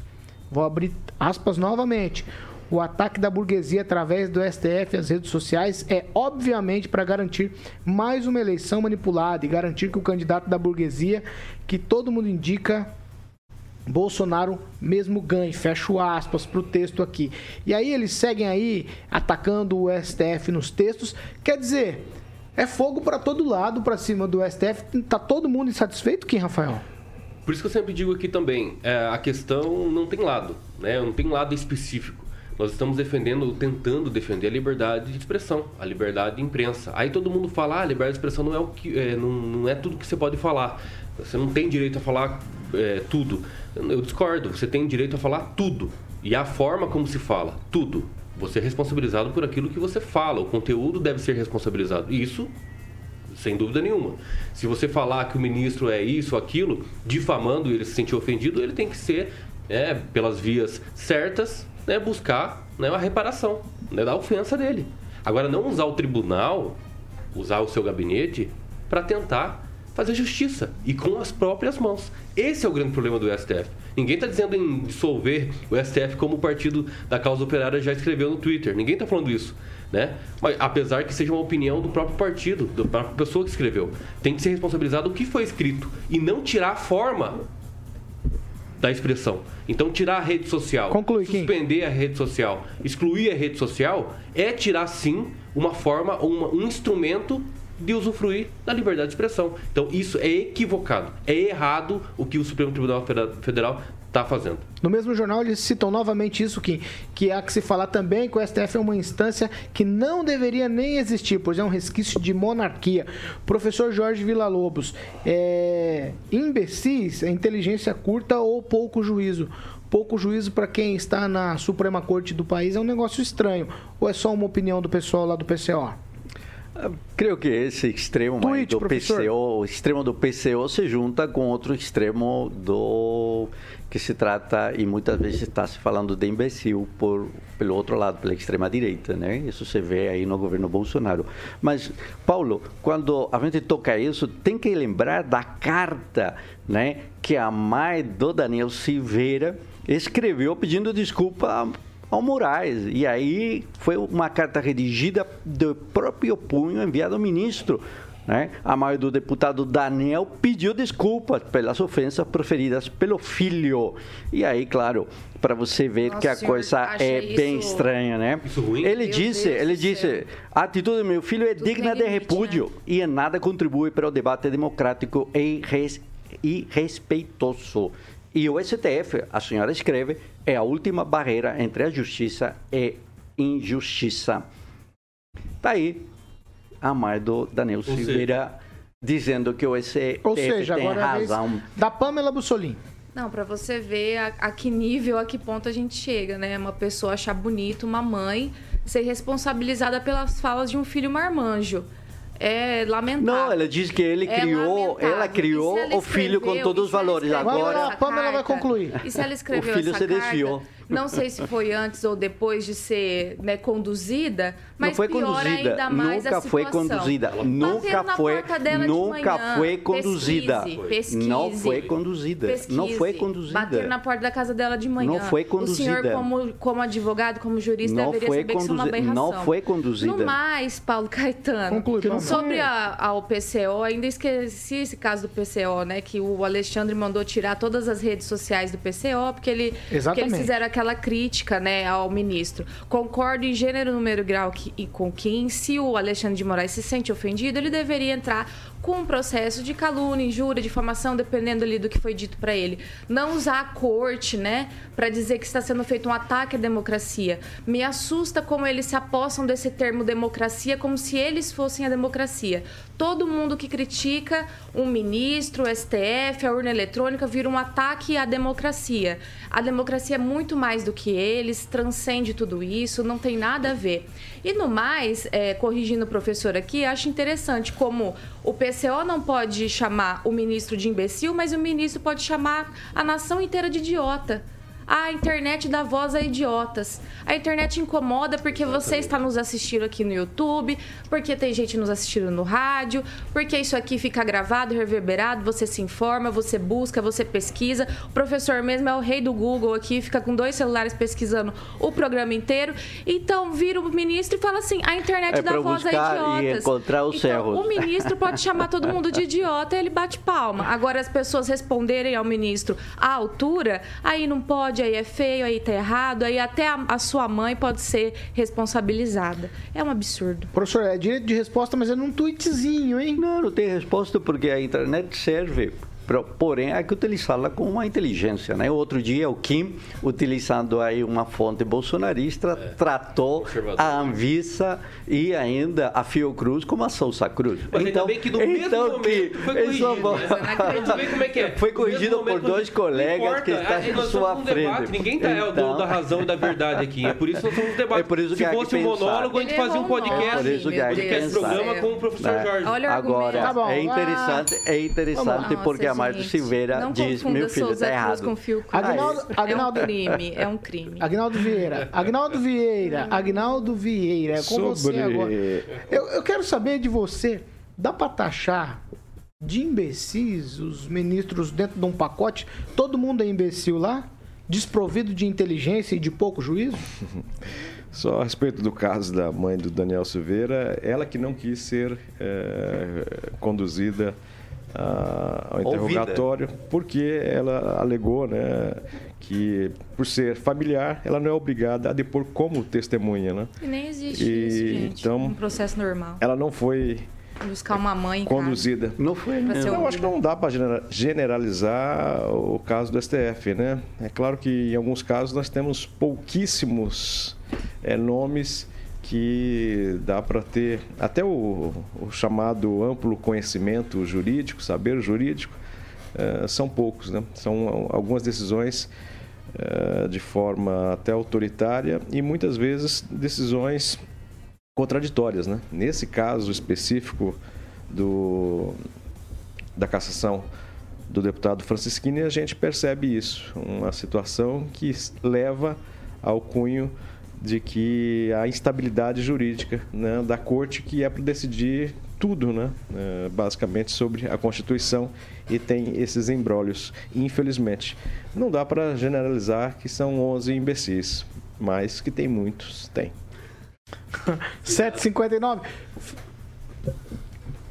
Speaker 1: Vou abrir aspas novamente. O ataque da burguesia através do STF as redes sociais é obviamente para garantir mais uma eleição manipulada e garantir que o candidato da burguesia, que todo mundo indica, Bolsonaro mesmo ganhe. Fecho aspas para o texto aqui. E aí eles seguem aí atacando o STF nos textos. Quer dizer, é fogo para todo lado para cima do STF. Tá todo mundo insatisfeito, Kim Rafael?
Speaker 6: Por isso que eu sempre digo aqui também, é, a questão não tem lado, né? Não tem lado específico. Nós estamos defendendo, tentando defender a liberdade de expressão, a liberdade de imprensa. Aí todo mundo fala, ah, a liberdade de expressão não é, o que, é, não, não é tudo que você pode falar. Você não tem direito a falar é, tudo. Eu discordo, você tem direito a falar tudo. E a forma como se fala, tudo. Você é responsabilizado por aquilo que você fala, o conteúdo deve ser responsabilizado. Isso, sem dúvida nenhuma. Se você falar que o ministro é isso, aquilo, difamando ele se sentir ofendido, ele tem que ser, é, pelas vias certas, né, buscar né, uma reparação né, da ofensa dele. Agora, não usar o tribunal, usar o seu gabinete, para tentar fazer justiça e com as próprias mãos. Esse é o grande problema do STF. Ninguém está dizendo em dissolver o STF como o partido da causa operária já escreveu no Twitter. Ninguém está falando isso. Né? Mas, apesar que seja uma opinião do próprio partido, da própria pessoa que escreveu. Tem que ser responsabilizado o que foi escrito e não tirar a forma da expressão. Então, tirar a rede social,
Speaker 1: Conclui,
Speaker 6: suspender Kim. a rede social, excluir a rede social, é tirar sim uma forma, uma, um instrumento de usufruir da liberdade de expressão. Então, isso é equivocado, é errado o que o Supremo Tribunal Federal está fazendo.
Speaker 1: No mesmo jornal, eles citam novamente isso, que, que há que se falar também que o STF é uma instância que não deveria nem existir, pois é um resquício de monarquia. Professor Jorge Villa-Lobos, é, imbecis é inteligência curta ou pouco juízo? Pouco juízo para quem está na Suprema Corte do país é um negócio estranho. Ou é só uma opinião do pessoal lá do PCO?
Speaker 5: Creio que esse extremo Tweet, do professor. PCO, o extremo do PCO se junta com outro extremo do que se trata e muitas vezes está se falando de imbecil por pelo outro lado, pela extrema direita, né? Isso se vê aí no governo Bolsonaro. Mas Paulo, quando a gente toca isso, tem que lembrar da carta, né, que a mãe do Daniel Silveira escreveu pedindo desculpa ao Moraes. E aí foi uma carta redigida do próprio punho enviado ao ministro. Né? A mãe do deputado Daniel pediu desculpas pelas ofensas proferidas pelo filho. E aí, claro, para você ver Nossa, que a coisa é isso... bem estranha, né? Ele meu disse, Deus ele disse, a atitude do meu filho é Tudo digna de repúdio né? e em nada contribui para o debate democrático e, res... e respeitoso. E o STF, a senhora escreve, é a última barreira entre a justiça e injustiça. Tá aí a mãe do Daniel Ou Silveira seja... dizendo que o STF Ou seja, tem agora razão.
Speaker 1: da Pamela Bussolini.
Speaker 3: Não, para você ver a, a, que nível, a que ponto a gente chega, né? Uma pessoa achar bonito, uma mãe ser responsabilizada pelas falas de um filho marmanjo. é lamentável.
Speaker 5: Não, ela diz que ele
Speaker 3: É
Speaker 5: criou,
Speaker 3: lamentável.
Speaker 5: ela criou
Speaker 3: ela
Speaker 5: o filho com
Speaker 3: escreveu-
Speaker 5: todos os valores.
Speaker 3: escreveu
Speaker 5: Agora,
Speaker 1: A Pamela vai concluir.
Speaker 3: E se ela escreveu
Speaker 5: O filho
Speaker 3: essa
Speaker 5: se
Speaker 3: carta,
Speaker 5: desviou.
Speaker 3: Não sei se foi antes ou depois de ser né, conduzida, mas
Speaker 5: não foi
Speaker 3: piora
Speaker 5: conduzida,
Speaker 3: ainda mais
Speaker 5: nunca
Speaker 3: a
Speaker 5: foi
Speaker 3: situação.
Speaker 5: conduzida,
Speaker 3: Bateram
Speaker 5: nunca
Speaker 3: na
Speaker 5: foi,
Speaker 3: porta dela de
Speaker 5: nunca
Speaker 3: manhã.
Speaker 5: foi conduzida,
Speaker 3: Pesquise, pesquise.
Speaker 5: não foi conduzida, não foi
Speaker 3: Pesquise.
Speaker 5: conduzida.
Speaker 3: Bateram na porta da casa dela de manhã.
Speaker 5: Não foi
Speaker 3: O senhor,
Speaker 5: conduzida.
Speaker 3: como, como advogado, como jurista,
Speaker 5: Não
Speaker 3: deveria
Speaker 5: foi
Speaker 3: saber que isso é uma aberração.
Speaker 5: não foi conduzida.
Speaker 3: No mais, Paulo Caetano,
Speaker 1: Conclui, Paulo.
Speaker 3: sobre a, a OPCO, ainda esqueci esse caso do PCO, né? Que o Alexandre mandou tirar todas as redes sociais do PCO, porque, ele, porque eles fizeram aquela crítica né, ao ministro. Concordo em gênero, número grau que, e com quem, se o Alexandre de Moraes se sente ofendido, ele deveria entrar com um processo de calúnia, injúria, difamação, dependendo ali do que foi dito para ele. Não usar a corte, né, para dizer que está sendo feito um ataque à democracia. Me assusta como eles se apossam desse termo democracia como se eles fossem a democracia. Todo mundo que critica um ministro, o STF, a urna eletrônica, vira um ataque à democracia. A democracia é muito mais do que eles, transcende tudo isso, não tem nada a ver. E no mais, é, corrigindo o professor aqui, acho interessante como o PCO não pode chamar o ministro de imbecil, mas o ministro pode chamar a nação inteira de idiota. A internet dá voz a idiotas. A internet incomoda porque você está nos assistindo aqui no YouTube, porque tem gente nos assistindo no rádio, porque isso aqui fica gravado, reverberado, você se informa, você busca, você pesquisa. O professor mesmo é o rei do Google aqui, fica com dois celulares pesquisando o programa inteiro. Então vira o ministro e fala assim: a internet
Speaker 5: É
Speaker 3: dá voz a idiotas.
Speaker 5: e encontrar os
Speaker 3: então. O ministro pode chamar todo mundo de idiota e ele bate palma. Agora, as pessoas responderem ao ministro à altura, aí não pode, aí é feio, aí tá errado, aí até a, a sua mãe pode ser responsabilizada. É um absurdo.
Speaker 1: Professor, é direito de resposta, mas é num tweetzinho, hein?
Speaker 5: Não, não tem resposta porque a internet serve. Porém, há que utilizá-la com uma inteligência, né? Outro dia, o Kim, utilizando aí uma fonte bolsonarista, tratou
Speaker 6: conservador.
Speaker 5: a Anvisa e ainda a Fiocruz como a Sousa Cruz.
Speaker 6: Mas ainda bem que no mesmo
Speaker 5: então
Speaker 6: momento
Speaker 5: que
Speaker 6: foi corrigido. é que é.
Speaker 5: Foi corrigido por
Speaker 6: momento,
Speaker 5: dois colegas
Speaker 6: importa,
Speaker 5: que estão
Speaker 6: é, nós
Speaker 5: sua
Speaker 6: um debate,
Speaker 5: frente.
Speaker 6: Ninguém tá é, o dono
Speaker 5: Então-
Speaker 6: da razão e da verdade aqui. É por isso que nós somos um debate.
Speaker 5: É por isso
Speaker 6: Se
Speaker 5: que que
Speaker 6: fosse um monólogo, a gente fazia um podcast.
Speaker 5: É por
Speaker 6: podcast programa com o professor
Speaker 5: Né?
Speaker 6: Jorge.
Speaker 3: Olha
Speaker 5: Agora,
Speaker 3: argumento.
Speaker 1: Tá bom,
Speaker 5: é interessante, é interessante porque a
Speaker 3: Gente,
Speaker 5: Silveira
Speaker 3: não
Speaker 5: diz,
Speaker 3: confunda
Speaker 5: meu filho,
Speaker 3: Souza
Speaker 5: tá errado.
Speaker 3: com Fiocruz.
Speaker 1: Agnaldo-
Speaker 3: É
Speaker 1: Agnaldo-
Speaker 3: um crime, é um crime.
Speaker 1: Agnaldo Vieira. Agnaldo Vieira. Agnaldo Vieira. É com você agora. Eu, eu quero saber de você. Dá pra taxar de imbecis os ministros dentro de um pacote? Todo mundo é imbecil lá? Desprovido de inteligência e de pouco juízo?
Speaker 4: Só a respeito do caso da mãe do Daniel Silveira, ela que não quis ser eh, conduzida ah, ao
Speaker 5: Ouvida.
Speaker 4: interrogatório, porque ela alegou né, que, por ser familiar, ela não é obrigada a depor como testemunha. Né?
Speaker 3: E nem existe
Speaker 4: E,
Speaker 3: isso, gente.
Speaker 4: então,
Speaker 3: um processo normal.
Speaker 4: Ela não foi
Speaker 3: Buscar uma mãe
Speaker 4: conduzida.
Speaker 5: Não foi mesmo.
Speaker 4: Eu acho que não dá para generalizar o caso do STF, né? É claro que em alguns casos nós temos pouquíssimos eh, nomes que dá para ter até o, o chamado amplo conhecimento jurídico, saber jurídico, eh, são poucos, né? São algumas decisões eh, de forma até autoritária e muitas vezes decisões contraditórias, né? Nesse caso específico do da cassação do deputado Francisquini, a gente percebe isso, uma situação que leva ao cunho de que a instabilidade jurídica né, da corte que é para decidir tudo, né, eh, basicamente sobre a Constituição e tem esses embrólios, infelizmente. Não dá para generalizar que são 11 imbecis, mas que tem muitos, tem.
Speaker 1: 7h59.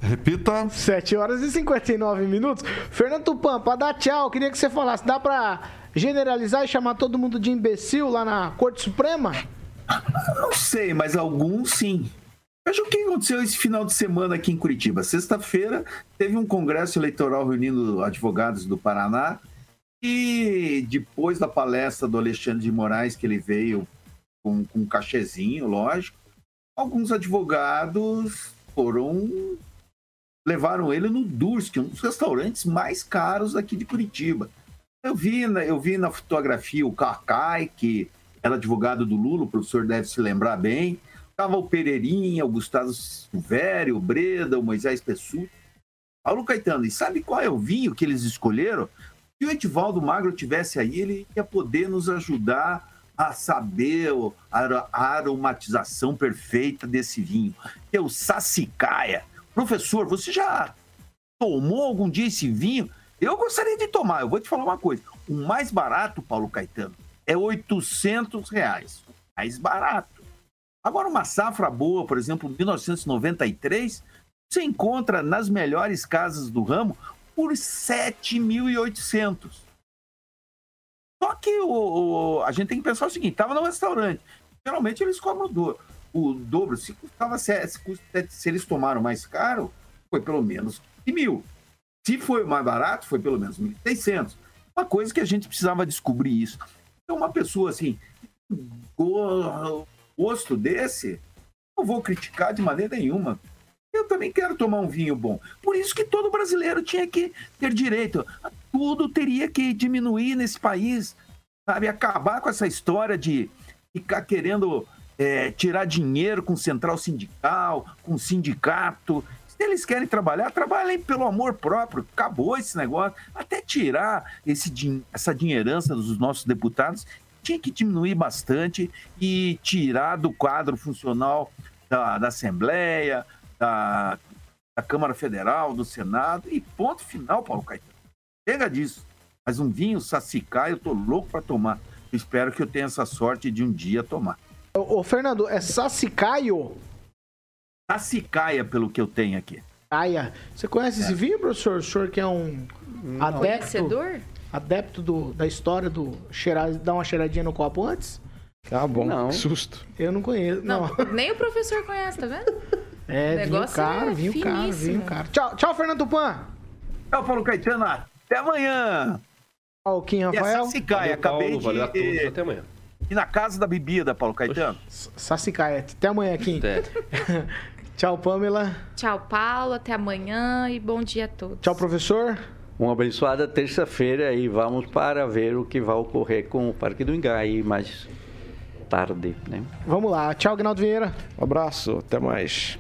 Speaker 7: Repita.
Speaker 1: 7 horas e 59 minutos. Fernando Tupan, pra dar tchau, queria que você falasse. Dá pra generalizar e chamar todo mundo de imbecil lá na Corte Suprema?
Speaker 2: Não sei, mas alguns sim. Veja o que aconteceu esse final de semana aqui em Curitiba. Sexta-feira teve um congresso eleitoral reunindo advogados do Paraná e depois da palestra do Alexandre de Moraes, que ele veio com, com um cachezinho, lógico, alguns advogados foram levaram ele no Dursk, um dos restaurantes mais caros aqui de Curitiba. Eu vi, na- eu vi na fotografia o Kakai, que era advogado do Lula, o professor deve se lembrar bem. Tava o Pereirinha, o Gustavo Silvério, o Breda, o Moisés Pessu. Paulo Caetano, e sabe qual é o vinho que eles escolheram? Se o Edivaldo Magro tivesse aí, ele ia poder nos ajudar a saber a aromatização perfeita desse vinho, que é o Sassicaia. Professor, você já tomou algum dia esse vinho? Eu gostaria de tomar. Eu vou te falar uma coisa. O mais barato, Paulo Caetano, é 800 reais. Mais barato. Agora, uma safra boa, por exemplo, 1993, você encontra nas melhores casas do ramo por 7.800. Só que o, o, a gente tem que pensar o seguinte: estava no restaurante. Geralmente eles cobram do, o dobro. Se, custava, se, se, eles tomaram mais caro, foi pelo menos mil. Se foi mais barato, foi pelo menos 1.600. Uma coisa que a gente precisava descobrir isso. Então, uma pessoa assim, gosto desse, não vou criticar de maneira nenhuma. Eu também quero tomar um vinho bom. Por isso que todo brasileiro tinha que ter direito. Tudo teria que diminuir nesse país, sabe? Acabar com essa história de ficar querendo é, tirar dinheiro com central sindical, com sindicato. Se eles querem trabalhar, trabalhem pelo amor próprio. Acabou esse negócio. Até tirar esse, essa dinheirança dos nossos deputados tinha que diminuir bastante e tirar do quadro funcional da, da Assembleia, da, da Câmara Federal, do Senado e ponto final, Paulo Caetano. Chega disso. Mas um vinho sacicar, eu tô louco para tomar. espero que eu tenha essa sorte de um dia tomar.
Speaker 1: Ô, Fernando, é sacicaio?
Speaker 2: Sacicaia, pelo que eu tenho aqui.
Speaker 1: Caia. Você conhece é. esse vinho, professor? O senhor que é um Não. adepto... Conhecedor? Adepto do, da história do cheirar, dar uma cheiradinha no copo antes?
Speaker 4: Ah, bom. Não. Que susto.
Speaker 1: Eu não conheço. Não,
Speaker 3: não. nem o professor conhece, tá vendo?
Speaker 1: É, vinho caro, é vinho caro, vinho caro. Tchau, tchau, Fernando Tupan.
Speaker 2: Tchau, Paulo Caetano. Até amanhã.
Speaker 1: Tchau, Kim Rafael.
Speaker 2: E Sassicaia, acabei Paulo, de... Valeu a todos, até amanhã. E na casa da bebida, Paulo Caetano.
Speaker 1: Sassicaia. Até amanhã, Kim. Até. tchau, Pamela.
Speaker 3: Tchau, Paulo. Até amanhã e bom dia a todos.
Speaker 1: Tchau, professor.
Speaker 5: Uma abençoada terça-feira e vamos para ver o que vai ocorrer com o Parque do Ingá aí mais tarde, né?
Speaker 1: Vamos lá. Tchau, Gnaldo Vieira.
Speaker 4: Um abraço. Até mais.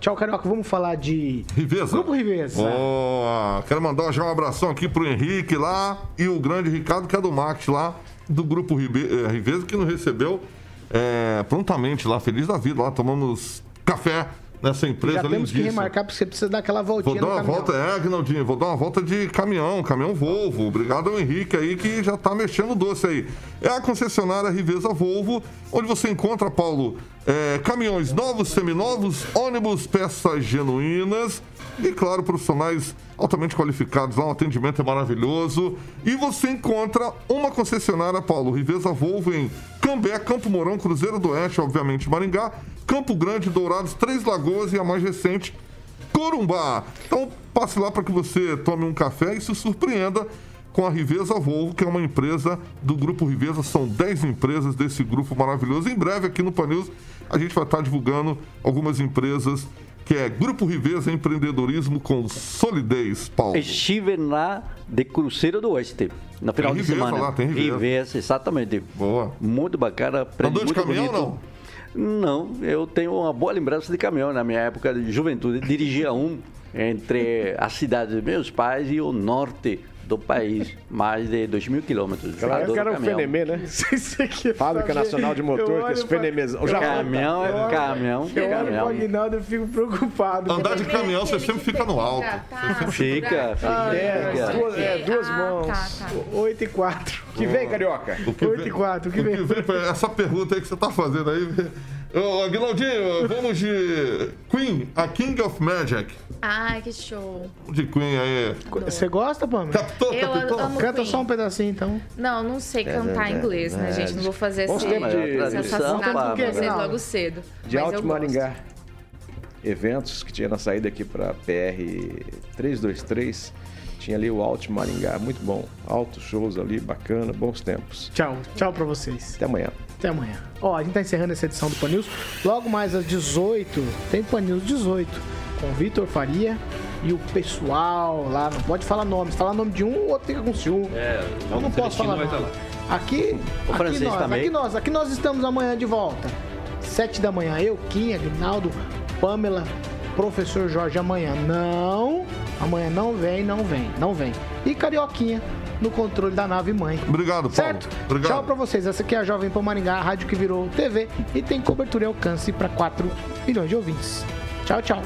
Speaker 1: Tchau, Carioca. Vamos falar de.
Speaker 7: Riveza.
Speaker 1: Grupo Riveza.
Speaker 7: Oh, quero mandar já um abração aqui pro Henrique lá e o grande Ricardo, que é do Max lá, do Grupo eh, Riveza, que nos recebeu é, prontamente lá, feliz da vida. Lá tomamos café nessa empresa Já
Speaker 1: temos que remarcar, porque você precisa dar aquela voltinha
Speaker 7: Vou dar uma volta, é, Agnaldinho, vou dar uma volta de caminhão, caminhão Volvo. Obrigado ao Henrique aí que já tá mexendo doce aí. É a concessionária Riveza Volvo, onde você encontra, Paulo, é, caminhões novos, seminovos, ônibus, peças genuínas e, claro, profissionais altamente qualificados lá, o atendimento é maravilhoso. E você encontra uma concessionária, Paulo, Riveza Volvo em Cambé, Campo Mourão, Cruzeiro do Oeste, obviamente Maringá, Campo Grande, Dourados, Três Lagoas e a mais recente, Corumbá. Então passe lá para que você tome um café e se surpreenda com a Riveza Volvo, que é uma empresa do Grupo Riveza. São 10 empresas desse grupo maravilhoso. Em breve, aqui no Panils, a gente vai estar divulgando algumas empresas que é Grupo Riveza Empreendedorismo com Solidez, Paulo.
Speaker 5: Estive na de Cruzeiro do Oeste, no final tem de Riveza semana. Lá, tem Riveza. Riveza, exatamente.
Speaker 7: Boa.
Speaker 5: Muito bacana.
Speaker 7: Andou de caminhão
Speaker 5: bonito. não? Não, eu tenho uma boa lembrança de caminhão na minha época de juventude. Dirigia um entre a cidade dos meus pais e o norte do país, mais de 2 mil quilômetros.
Speaker 4: Aquela época era o FNM, né? Fábrica Nacional de Motor, que é esse FNM.
Speaker 5: O caminhão é caminhão.
Speaker 1: Eu
Speaker 5: caminhão.
Speaker 1: olho Aguinaldo, eu fico preocupado.
Speaker 7: Andar de caminhão, você sempre fica no alto.
Speaker 5: Fica, fica.
Speaker 1: É, duas, é, mãos. Tá, tá. 8 e 4.
Speaker 4: Que vem, Carioca?
Speaker 1: 8 e 4, que vem?
Speaker 7: Essa pergunta aí que você tá fazendo aí... Ô, Aguinaldinho, vamos de Queen, a King of Magic.
Speaker 3: Ai, que show.
Speaker 7: De Queen aí.
Speaker 1: Você gosta, Pamela?
Speaker 7: Captou,
Speaker 3: Eu
Speaker 7: captou?
Speaker 3: amo
Speaker 1: Canta
Speaker 3: Queen.
Speaker 1: só um pedacinho, então.
Speaker 3: Não, não sei cantar inglês, né, gente? Não vou fazer esse, esse assassinato com vocês logo cedo.
Speaker 4: De Alto Maringá. Eventos que tinha na saída aqui para PR 323. Tinha ali o Alto Maringá, muito bom. Altos shows ali, bacana, bons tempos.
Speaker 1: Tchau. Tchau pra vocês.
Speaker 4: Até amanhã.
Speaker 1: Até amanhã. Ó, a gente tá encerrando essa edição do Pan News. Logo mais às 18, tem Pan News 18, com Vitor Faria e o pessoal lá. Não pode falar nomes. Falar nome de um, o outro fica com ciúme.
Speaker 6: É,
Speaker 1: Eu não posso falar
Speaker 6: vai estar
Speaker 1: nome.
Speaker 6: lá.
Speaker 1: Aqui,
Speaker 5: O
Speaker 1: aqui
Speaker 5: francês
Speaker 1: nós,
Speaker 5: também.
Speaker 1: aqui nós, aqui nós estamos amanhã de volta. sete da manhã. Eu, Kim, Aguinaldo, Pamela, professor Jorge amanhã. Não, amanhã não vem, não vem, não vem. E Carioquinha no controle da nave mãe.
Speaker 7: Obrigado, Paulo.
Speaker 1: Certo?
Speaker 7: Obrigado.
Speaker 1: Tchau pra vocês. Essa aqui é a Jovem Pan Maringá, a rádio que virou TV e tem cobertura e alcance para 4 milhões de ouvintes. Tchau, tchau.